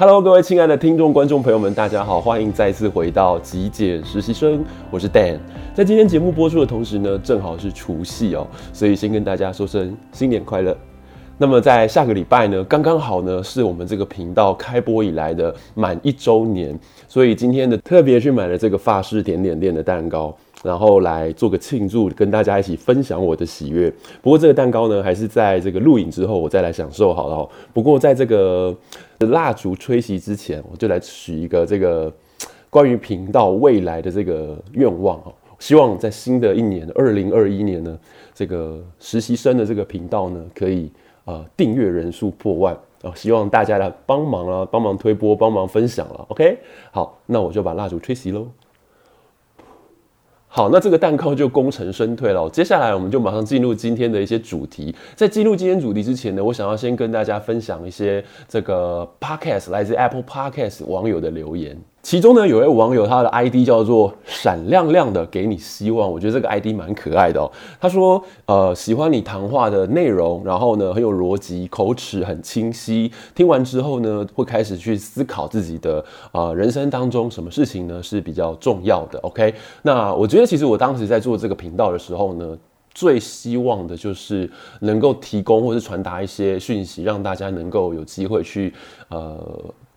Hello，各位亲爱的听众、观众朋友们，大家好，欢迎再次回到极简实习生，我是 Dan。在今天节目播出的同时呢，正好是除夕哦，所以先跟大家说声新年快乐。那么在下个礼拜呢，刚刚好呢，是我们这个频道开播以来的满一周年，所以今天呢，特别去买了这个法式甜点店的蛋糕。然后来做个庆祝，跟大家一起分享我的喜悦。不过这个蛋糕呢，还是在这个录影之后我再来享受好了哦。不过在这个蜡烛吹熄之前，我就来许一个这个关于频道未来的这个愿望哦。希望在新的一年二零二一年呢，这个实习生的这个频道呢，可以呃订阅人数破万哦。希望大家来帮忙啊，帮忙推波，帮忙分享了。OK，好，那我就把蜡烛吹熄喽。好，那这个蛋糕就功成身退了。接下来我们就马上进入今天的一些主题。在进入今天主题之前呢，我想要先跟大家分享一些这个 Podcast 来自 Apple Podcast 网友的留言。其中呢，有位网友他的 ID 叫做“闪亮亮的给你希望”，我觉得这个 ID 蛮可爱的哦。他说：“呃，喜欢你谈话的内容，然后呢很有逻辑，口齿很清晰。听完之后呢，会开始去思考自己的呃人生当中什么事情呢是比较重要的。”OK，那我觉得其实我当时在做这个频道的时候呢，最希望的就是能够提供或是传达一些讯息，让大家能够有机会去呃。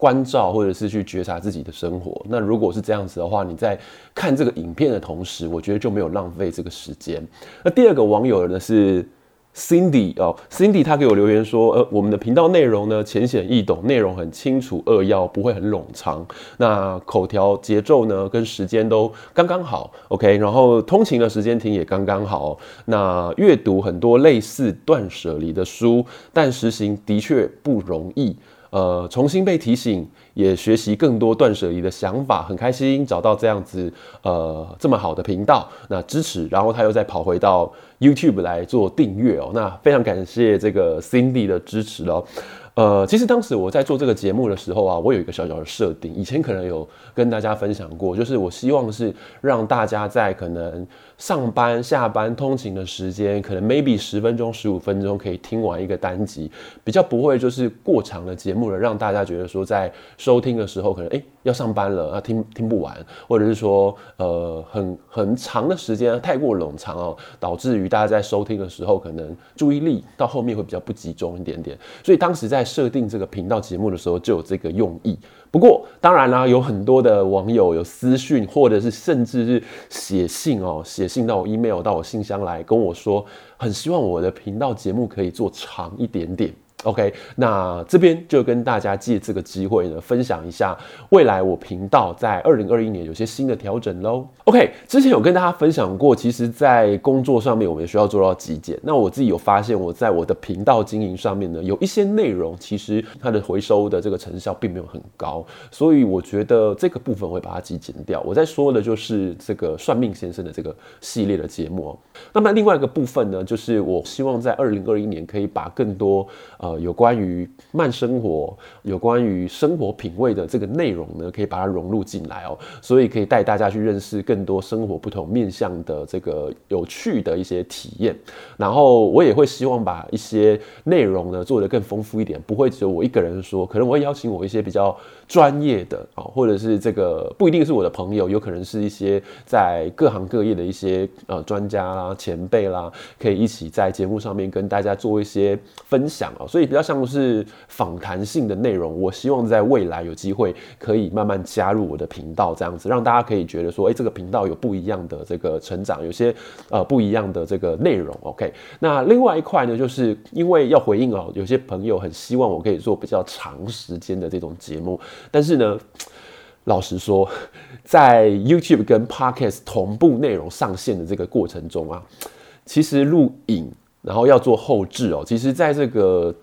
关照或者是去觉察自己的生活。那如果是这样子的话，你在看这个影片的同时，我觉得就没有浪费这个时间。那第二个网友呢是 Cindy 哦，Cindy 他给我留言说，呃，我们的频道内容呢浅显易懂，内容很清楚扼要，不会很冗长。那口条节奏呢跟时间都刚刚好，OK。然后通勤的时间听也刚刚好。那阅读很多类似断舍离的书，但实行的确不容易。呃，重新被提醒，也学习更多断舍离的想法，很开心找到这样子呃这么好的频道，那支持，然后他又再跑回到 YouTube 来做订阅哦，那非常感谢这个 Cindy 的支持哦。呃，其实当时我在做这个节目的时候啊，我有一个小小的设定，以前可能有跟大家分享过，就是我希望是让大家在可能上班、下班、通勤的时间，可能 maybe 十分钟、十五分钟可以听完一个单集，比较不会就是过长的节目了，让大家觉得说在收听的时候可能诶要上班了啊听听不完，或者是说呃很很长的时间太过冗长哦，导致于大家在收听的时候可能注意力到后面会比较不集中一点点，所以当时在设定这个频道节目的时候就有这个用意。不过当然啦，有很多的网友有私讯，或者是甚至是写信哦，写信到我 email 到我信箱来跟我说，很希望我的频道节目可以做长一点点。OK，那这边就跟大家借这个机会呢，分享一下未来我频道在二零二一年有些新的调整喽。OK，之前有跟大家分享过，其实，在工作上面我们也需要做到极简。那我自己有发现，我在我的频道经营上面呢，有一些内容其实它的回收的这个成效并没有很高，所以我觉得这个部分会把它极简掉。我在说的就是这个算命先生的这个系列的节目。那么另外一个部分呢，就是我希望在二零二一年可以把更多呃。有关于慢生活，有关于生活品味的这个内容呢，可以把它融入进来哦，所以可以带大家去认识更多生活不同面向的这个有趣的一些体验。然后我也会希望把一些内容呢做得更丰富一点，不会只有我一个人说，可能我会邀请我一些比较专业的啊，或者是这个不一定是我的朋友，有可能是一些在各行各业的一些呃专家啦、前辈啦，可以一起在节目上面跟大家做一些分享啊，所以。比较像是访谈性的内容，我希望在未来有机会可以慢慢加入我的频道，这样子让大家可以觉得说，哎，这个频道有不一样的这个成长，有些呃不一样的这个内容。OK，那另外一块呢，就是因为要回应哦，有些朋友很希望我可以做比较长时间的这种节目，但是呢，老实说，在 YouTube 跟 Podcast 同步内容上线的这个过程中啊，其实录影然后要做后置哦，其实在这个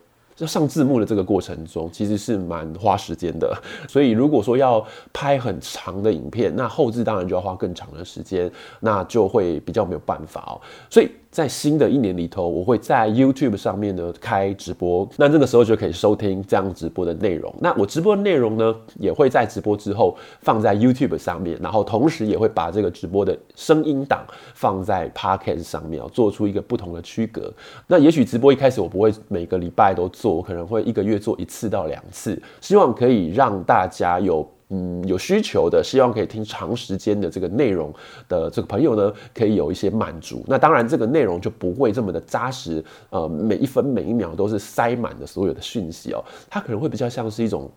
上字幕的这个过程中，其实是蛮花时间的。所以如果说要拍很长的影片，那后置当然就要花更长的时间，那就会比较没有办法哦。所以在新的一年里头，我会在 YouTube 上面呢开直播，那这个时候就可以收听这样直播的内容。那我直播的内容呢，也会在直播之后放在 YouTube 上面，然后同时也会把这个直播的声音档放在 Podcast 上面，做出一个不同的区隔。那也许直播一开始我不会每个礼拜都做，我可能会一个月做一次到两次，希望可以让大家有。嗯，有需求的，希望可以听长时间的这个内容的这个朋友呢，可以有一些满足。那当然，这个内容就不会这么的扎实，呃，每一分每一秒都是塞满的所有的讯息哦，它可能会比较像是一种。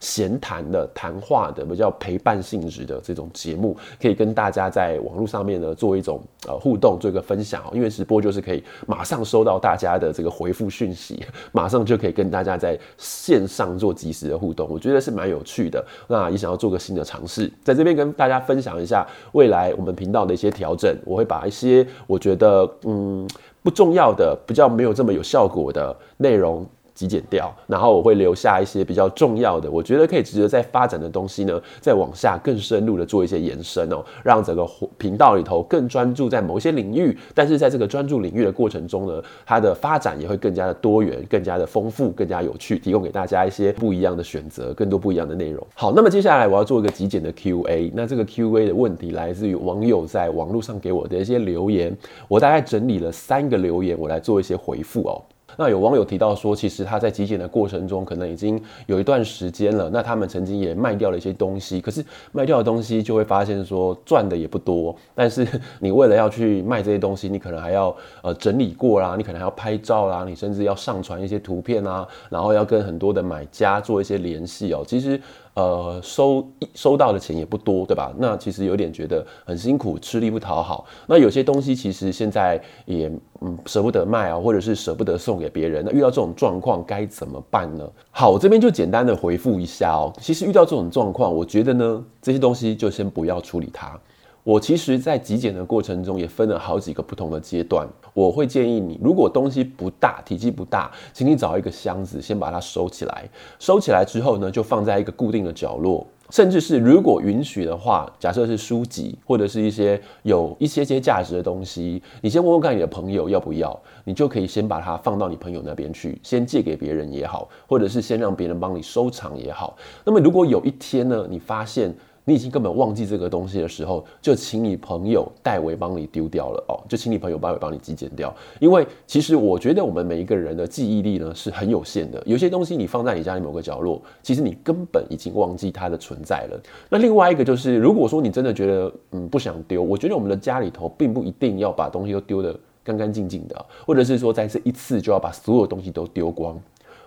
闲谈的、谈话的、比较陪伴性质的这种节目，可以跟大家在网络上面呢做一种呃互动，做一个分享。因为直播就是可以马上收到大家的这个回复讯息，马上就可以跟大家在线上做即时的互动，我觉得是蛮有趣的。那也想要做个新的尝试，在这边跟大家分享一下未来我们频道的一些调整。我会把一些我觉得嗯不重要的、比较没有这么有效果的内容。极简掉，然后我会留下一些比较重要的，我觉得可以值得再发展的东西呢，再往下更深入的做一些延伸哦，让整个频道里头更专注在某些领域，但是在这个专注领域的过程中呢，它的发展也会更加的多元、更加的丰富、更加有趣，提供给大家一些不一样的选择，更多不一样的内容。好，那么接下来我要做一个极简的 Q&A，那这个 Q&A 的问题来自于网友在网络上给我的一些留言，我大概整理了三个留言，我来做一些回复哦。那有网友提到说，其实他在极简的过程中，可能已经有一段时间了。那他们曾经也卖掉了一些东西，可是卖掉的东西就会发现说赚的也不多。但是你为了要去卖这些东西，你可能还要呃整理过啦，你可能还要拍照啦，你甚至要上传一些图片啊，然后要跟很多的买家做一些联系哦。其实。呃，收收到的钱也不多，对吧？那其实有点觉得很辛苦，吃力不讨好。那有些东西其实现在也嗯舍不得卖啊，或者是舍不得送给别人。那遇到这种状况该怎么办呢？好，我这边就简单的回复一下哦。其实遇到这种状况，我觉得呢，这些东西就先不要处理它。我其实，在极简的过程中，也分了好几个不同的阶段。我会建议你，如果东西不大，体积不大，请你找一个箱子，先把它收起来。收起来之后呢，就放在一个固定的角落。甚至是如果允许的话，假设是书籍或者是一些有一些些价值的东西，你先问问看你的朋友要不要，你就可以先把它放到你朋友那边去，先借给别人也好，或者是先让别人帮你收藏也好。那么如果有一天呢，你发现你已经根本忘记这个东西的时候，就请你朋友代为帮你丢掉了哦，就请你朋友代为帮你寄简掉。因为其实我觉得我们每一个人的记忆力呢是很有限的，有些东西你放在你家里某个角落，其实你根本已经忘记它的存在了。那另外一个就是，如果说你真的觉得嗯不想丢，我觉得我们的家里头并不一定要把东西都丢得干干净净的，或者是说在这一次就要把所有东西都丢光。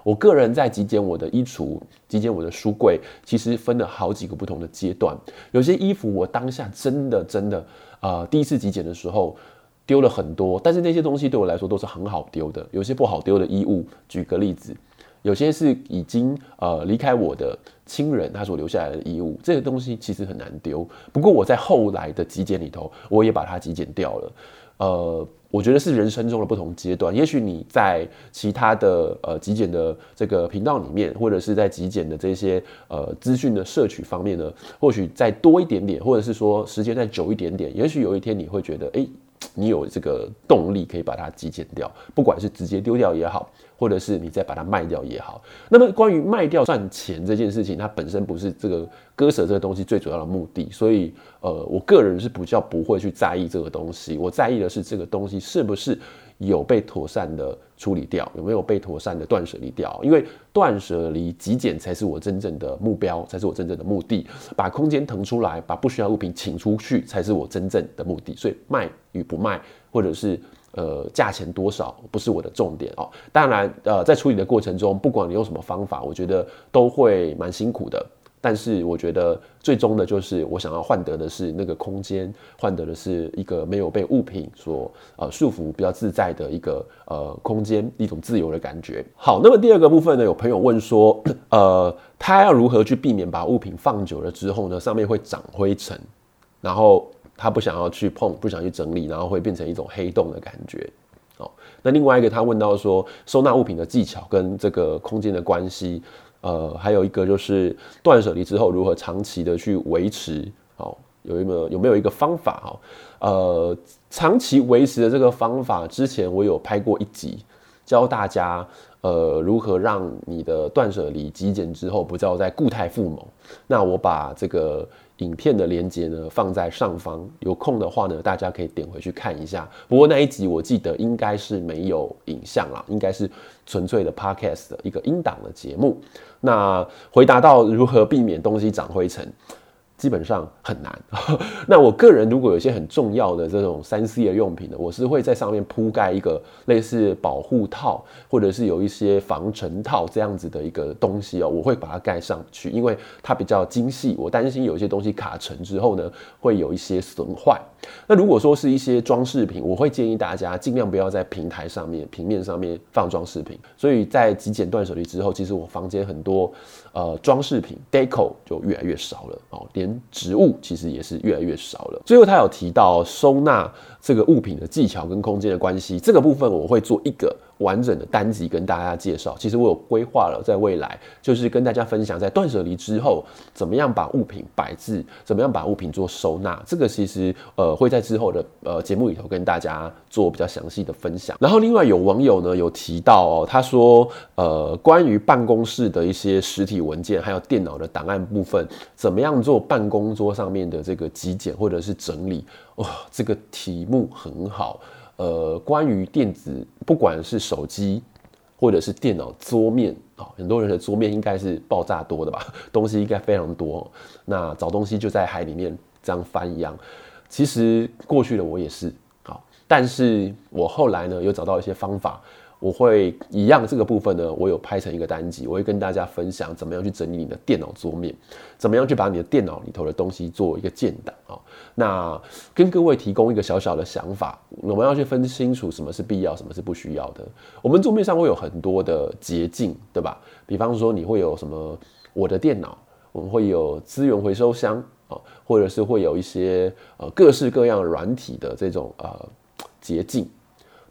我个人在极简我的衣橱、极简我的书柜，其实分了好几个不同的阶段。有些衣服我当下真的真的，啊，第一次极简的时候丢了很多，但是那些东西对我来说都是很好丢的。有些不好丢的衣物，举个例子，有些是已经呃离开我的亲人他所留下来的衣物，这个东西其实很难丢。不过我在后来的极简里头，我也把它极简掉了。呃，我觉得是人生中的不同阶段。也许你在其他的呃极简的这个频道里面，或者是在极简的这些呃资讯的摄取方面呢，或许再多一点点，或者是说时间再久一点点，也许有一天你会觉得，哎。你有这个动力可以把它极简掉，不管是直接丢掉也好，或者是你再把它卖掉也好。那么关于卖掉赚钱这件事情，它本身不是这个割舍这个东西最主要的目的，所以呃，我个人是比较不会去在意这个东西。我在意的是这个东西是不是有被妥善的处理掉，有没有被妥善的断舍离掉？因为断舍离极简才是我真正的目标，才是我真正的目的。把空间腾出来，把不需要物品请出去，才是我真正的目的。所以卖与不卖，或者是呃价钱多少，不是我的重点哦。当然，呃，在处理的过程中，不管你用什么方法，我觉得都会蛮辛苦的。但是我觉得最终的就是我想要换得的是那个空间，换得的是一个没有被物品所呃束缚、比较自在的一个呃空间，一种自由的感觉。好，那么第二个部分呢，有朋友问说，呃，他要如何去避免把物品放久了之后呢，上面会长灰尘，然后他不想要去碰，不想去整理，然后会变成一种黑洞的感觉。好，那另外一个他问到说，收纳物品的技巧跟这个空间的关系。呃，还有一个就是断舍离之后如何长期的去维持，哦，有没有有没有一个方法哦？呃，长期维持的这个方法，之前我有拍过一集，教大家呃如何让你的断舍离极简之后不要再固态复萌。那我把这个影片的连接呢放在上方，有空的话呢，大家可以点回去看一下。不过那一集我记得应该是没有影像啦，应该是纯粹的 podcast 的一个音档的节目。那回答到如何避免东西长灰尘。基本上很难。那我个人如果有一些很重要的这种三 C 的用品呢，我是会在上面铺盖一个类似保护套，或者是有一些防尘套这样子的一个东西哦，我会把它盖上去，因为它比较精细，我担心有一些东西卡尘之后呢，会有一些损坏。那如果说是一些装饰品，我会建议大家尽量不要在平台上面、平面上面放装饰品。所以在极简断舍离之后，其实我房间很多呃装饰品 deco 就越来越少了哦，连植物其实也是越来越少了。最后他有提到收纳这个物品的技巧跟空间的关系，这个部分我会做一个。完整的单集跟大家介绍，其实我有规划了，在未来就是跟大家分享，在断舍离之后，怎么样把物品摆置，怎么样把物品做收纳，这个其实呃会在之后的呃节目里头跟大家做比较详细的分享。然后另外有网友呢有提到哦，他说呃关于办公室的一些实体文件，还有电脑的档案部分，怎么样做办公桌上面的这个极简或者是整理，哇，这个题目很好。呃，关于电子，不管是手机或者是电脑桌面啊，很多人的桌面应该是爆炸多的吧，东西应该非常多。那找东西就在海里面这样翻一样。其实过去的我也是，好，但是我后来呢，有找到一些方法。我会一样这个部分呢，我有拍成一个单集，我会跟大家分享怎么样去整理你的电脑桌面，怎么样去把你的电脑里头的东西做一个建档啊。那跟各位提供一个小小的想法，我们要去分清楚什么是必要，什么是不需要的。我们桌面上会有很多的捷径，对吧？比方说你会有什么我的电脑，我们会有资源回收箱啊，或者是会有一些呃各式各样软体的这种呃捷径。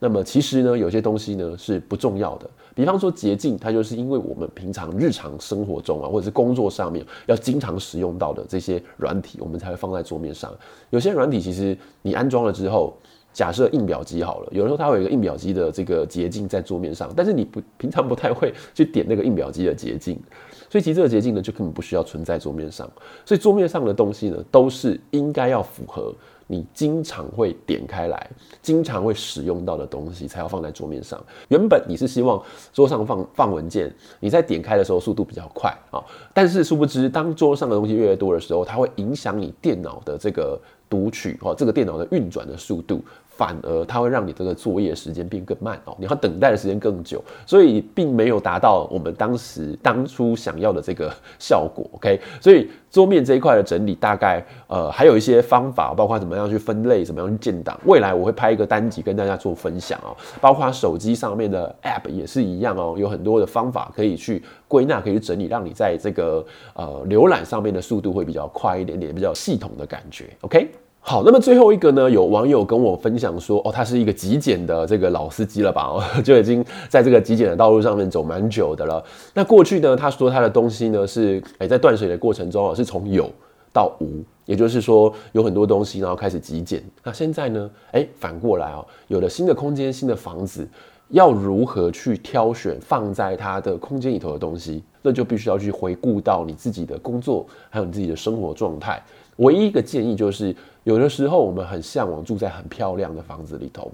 那么其实呢，有些东西呢是不重要的。比方说捷径，它就是因为我们平常日常生活中啊，或者是工作上面要经常使用到的这些软体，我们才会放在桌面上。有些软体其实你安装了之后，假设印表机好了，有的时候它会有一个印表机的这个捷径在桌面上，但是你不平常不太会去点那个印表机的捷径，所以其实这个捷径呢就根本不需要存在桌面上。所以桌面上的东西呢，都是应该要符合。你经常会点开来，经常会使用到的东西，才要放在桌面上。原本你是希望桌上放放文件，你在点开的时候速度比较快啊。但是殊不知，当桌上的东西越来越多的时候，它会影响你电脑的这个读取哦，这个电脑的运转的速度。反而它会让你这个作业时间变更慢哦，你要等待的时间更久，所以并没有达到我们当时当初想要的这个效果。OK，所以桌面这一块的整理大概呃还有一些方法，包括怎么样去分类，怎么样去建档。未来我会拍一个单集跟大家做分享哦，包括手机上面的 App 也是一样哦，有很多的方法可以去归纳，可以去整理，让你在这个呃浏览上面的速度会比较快一点点，比较系统的感觉。OK。好，那么最后一个呢，有网友跟我分享说，哦，他是一个极简的这个老司机了吧？哦，就已经在这个极简的道路上面走蛮久的了。那过去呢，他说他的东西呢是，哎，在断舍离的过程中啊，是从有到无，也就是说有很多东西，然后开始极简。那现在呢，哎，反过来哦，有了新的空间、新的房子，要如何去挑选放在他的空间里头的东西？那就必须要去回顾到你自己的工作，还有你自己的生活状态。唯一一个建议就是。有的时候我们很向往住在很漂亮的房子里头，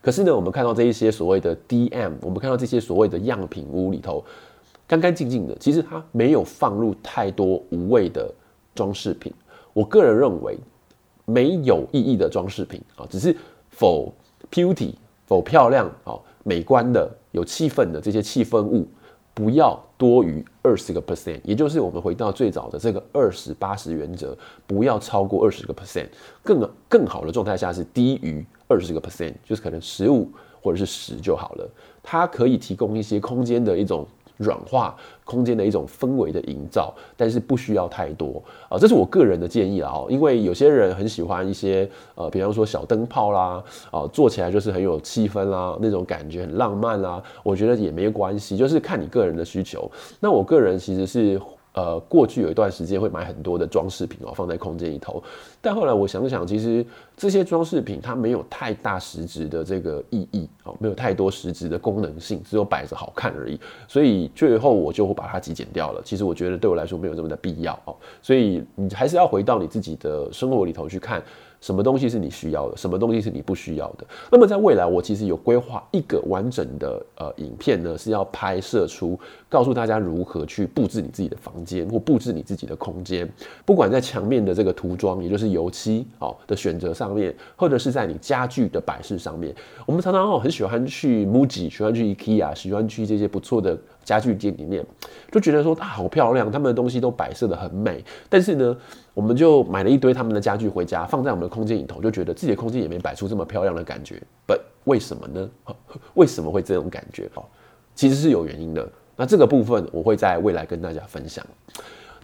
可是呢，我们看到这一些所谓的 DM，我们看到这些所谓的样品屋里头，干干净净的，其实它没有放入太多无谓的装饰品。我个人认为，没有意义的装饰品啊，只是否 beauty、否漂亮啊、美观的、有气氛的这些气氛物。不要多于二十个 percent，也就是我们回到最早的这个二十八十原则，不要超过二十个 percent。更更好的状态下是低于二十个 percent，就是可能十五或者是十就好了。它可以提供一些空间的一种。软化空间的一种氛围的营造，但是不需要太多啊，这是我个人的建议啊哦，因为有些人很喜欢一些呃，比方说小灯泡啦，啊，做起来就是很有气氛啦，那种感觉很浪漫啦，我觉得也没关系，就是看你个人的需求。那我个人其实是呃，过去有一段时间会买很多的装饰品哦，放在空间里头。但后来我想想，其实这些装饰品它没有太大实质的这个意义哦，没有太多实质的功能性，只有摆着好看而已。所以最后我就会把它极简掉了。其实我觉得对我来说没有这么的必要哦。所以你还是要回到你自己的生活里头去看。什么东西是你需要的？什么东西是你不需要的？那么在未来，我其实有规划一个完整的呃影片呢，是要拍摄出告诉大家如何去布置你自己的房间或布置你自己的空间。不管在墙面的这个涂装，也就是油漆哦的选择上面，或者是在你家具的摆饰上面，我们常常哦很喜欢去 MUJI，喜欢去 IKEA，喜欢去这些不错的家具店里面，就觉得说它好漂亮，他们的东西都摆设的很美，但是呢。我们就买了一堆他们的家具回家，放在我们的空间里头，就觉得自己的空间也没摆出这么漂亮的感觉。But 为什么呢？为什么会这种感觉？哦，其实是有原因的。那这个部分我会在未来跟大家分享。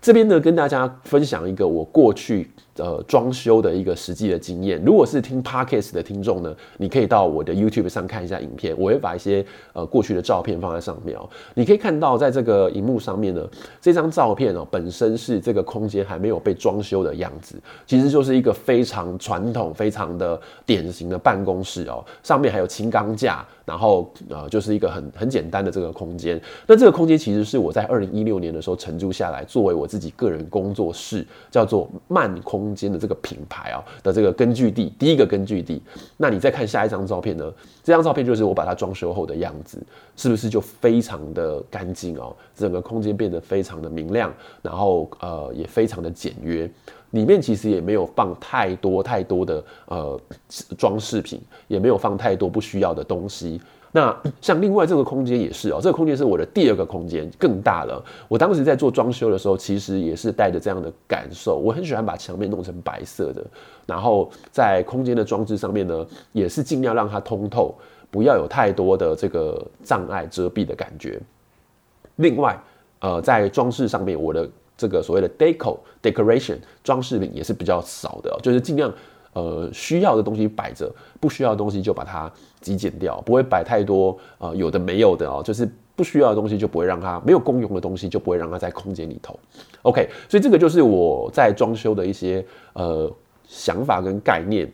这边呢，跟大家分享一个我过去呃装修的一个实际的经验。如果是听 Podcast 的听众呢，你可以到我的 YouTube 上看一下影片，我会把一些呃过去的照片放在上面哦。你可以看到，在这个荧幕上面呢，这张照片哦本身是这个空间还没有被装修的样子，其实就是一个非常传统、非常的典型的办公室哦，上面还有轻钢架。然后呃，就是一个很很简单的这个空间。那这个空间其实是我在二零一六年的时候承租下来，作为我自己个人工作室，叫做慢空间的这个品牌啊的这个根据地，第一个根据地。那你再看下一张照片呢？这张照片就是我把它装修后的样子，是不是就非常的干净哦？整个空间变得非常的明亮，然后呃也非常的简约。里面其实也没有放太多太多的呃装饰品，也没有放太多不需要的东西。那像另外这个空间也是哦，这个空间是我的第二个空间，更大了。我当时在做装修的时候，其实也是带着这样的感受。我很喜欢把墙面弄成白色的，然后在空间的装置上面呢，也是尽量让它通透，不要有太多的这个障碍遮蔽的感觉。另外，呃，在装饰上面，我的。这个所谓的 deco decoration 装饰品也是比较少的，就是尽量呃需要的东西摆着，不需要的东西就把它极简掉，不会摆太多呃有的没有的哦，就是不需要的东西就不会让它没有功用的东西就不会让它在空间里头。OK，所以这个就是我在装修的一些呃想法跟概念，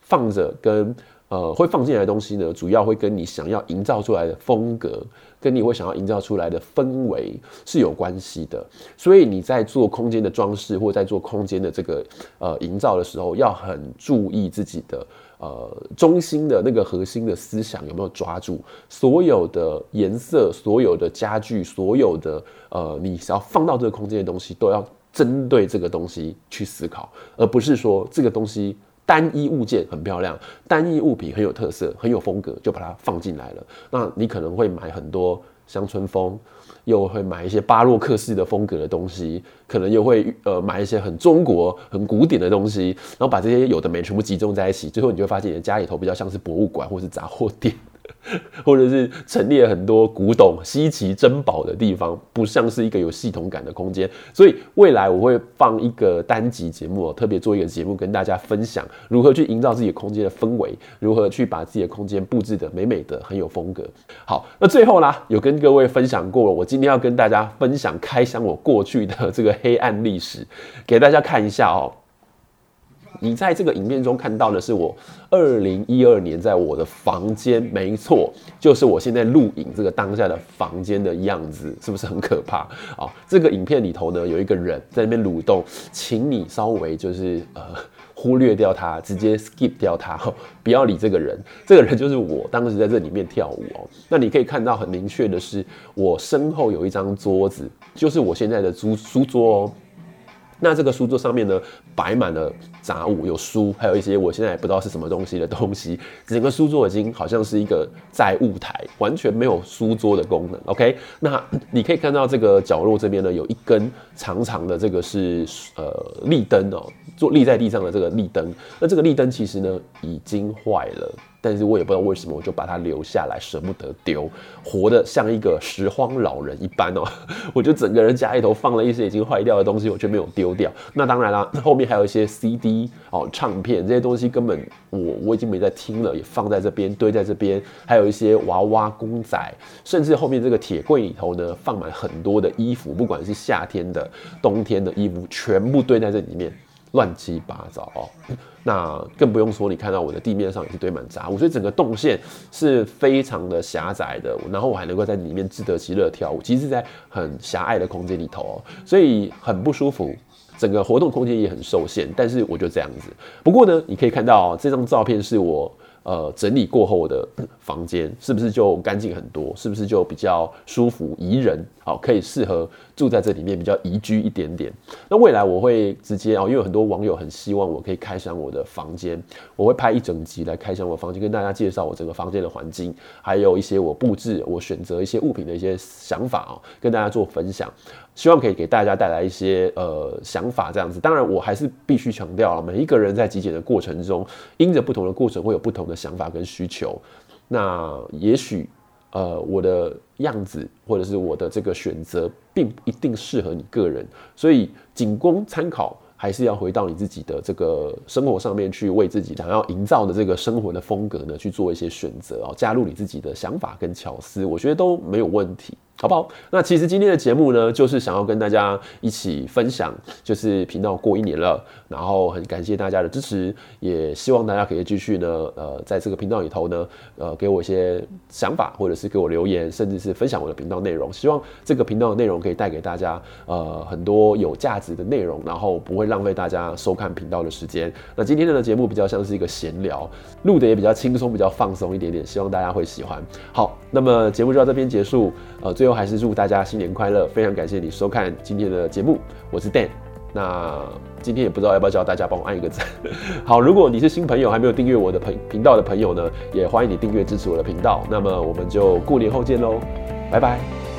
放着跟呃会放进来的东西呢，主要会跟你想要营造出来的风格。跟你会想要营造出来的氛围是有关系的，所以你在做空间的装饰或在做空间的这个呃营造的时候，要很注意自己的呃中心的那个核心的思想有没有抓住。所有的颜色、所有的家具、所有的呃你想要放到这个空间的东西，都要针对这个东西去思考，而不是说这个东西。单一物件很漂亮，单一物品很有特色，很有风格，就把它放进来了。那你可能会买很多乡村风，又会买一些巴洛克式的风格的东西，可能又会呃买一些很中国、很古典的东西，然后把这些有的没全部集中在一起，最后你就会发现你的家里头比较像是博物馆或是杂货店。或者是陈列很多古董、稀奇珍宝的地方，不像是一个有系统感的空间。所以未来我会放一个单集节目，特别做一个节目跟大家分享如何去营造自己空间的氛围，如何去把自己的空间布置得美美的、很有风格。好，那最后啦，有跟各位分享过了，我今天要跟大家分享开箱我过去的这个黑暗历史，给大家看一下哦。你在这个影片中看到的是我二零一二年在我的房间，没错，就是我现在录影这个当下的房间的样子，是不是很可怕啊？这个影片里头呢，有一个人在那边蠕动，请你稍微就是呃忽略掉他，直接 skip 掉他，不要理这个人。这个人就是我当时在这里面跳舞哦。那你可以看到很明确的是，我身后有一张桌子，就是我现在的书书桌哦。那这个书桌上面呢，摆满了杂物，有书，还有一些我现在也不知道是什么东西的东西。整个书桌已经好像是一个载物台，完全没有书桌的功能。OK，那你可以看到这个角落这边呢，有一根长长的这个是呃立灯哦，坐立在地上的这个立灯。那这个立灯其实呢已经坏了。但是我也不知道为什么，我就把它留下来，舍不得丢，活得像一个拾荒老人一般哦。我就整个人家里头放了一些已经坏掉的东西，我却没有丢掉。那当然啦，后面还有一些 CD 哦，唱片这些东西根本我我已经没在听了，也放在这边堆在这边，还有一些娃娃公仔，甚至后面这个铁柜里头呢，放满很多的衣服，不管是夏天的、冬天的衣服，全部堆在这里面。乱七八糟哦，那更不用说，你看到我的地面上也是堆满杂物，所以整个动线是非常的狭窄的。然后我还能够在里面自得其乐跳舞，其实是在很狭隘的空间里头哦，所以很不舒服，整个活动空间也很受限。但是我就这样子。不过呢，你可以看到这张照片是我。呃，整理过后的房间是不是就干净很多？是不是就比较舒服宜人？好，可以适合住在这里面，比较宜居一点点。那未来我会直接哦，因为很多网友很希望我可以开箱我的房间，我会拍一整集来开箱我房间，跟大家介绍我整个房间的环境，还有一些我布置、我选择一些物品的一些想法哦，跟大家做分享。希望可以给大家带来一些呃想法，这样子。当然，我还是必须强调了，每一个人在极简的过程中，因着不同的过程，会有不同的想法跟需求。那也许呃我的样子或者是我的这个选择，并不一定适合你个人，所以仅供参考。还是要回到你自己的这个生活上面去，为自己想要营造的这个生活的风格呢，去做一些选择哦，加入你自己的想法跟巧思，我觉得都没有问题。好不好？那其实今天的节目呢，就是想要跟大家一起分享，就是频道过一年了，然后很感谢大家的支持，也希望大家可以继续呢，呃，在这个频道里头呢，呃，给我一些想法，或者是给我留言，甚至是分享我的频道内容。希望这个频道的内容可以带给大家呃很多有价值的内容，然后不会浪费大家收看频道的时间。那今天的节目比较像是一个闲聊，录的也比较轻松，比较放松一点点，希望大家会喜欢。好，那么节目就到这边结束，呃，最后还是祝大家新年快乐！非常感谢你收看今天的节目，我是 Dan。那今天也不知道要不要叫大家帮我按一个赞。好，如果你是新朋友，还没有订阅我的频频道的朋友呢，也欢迎你订阅支持我的频道。那么我们就过年后见喽，拜拜。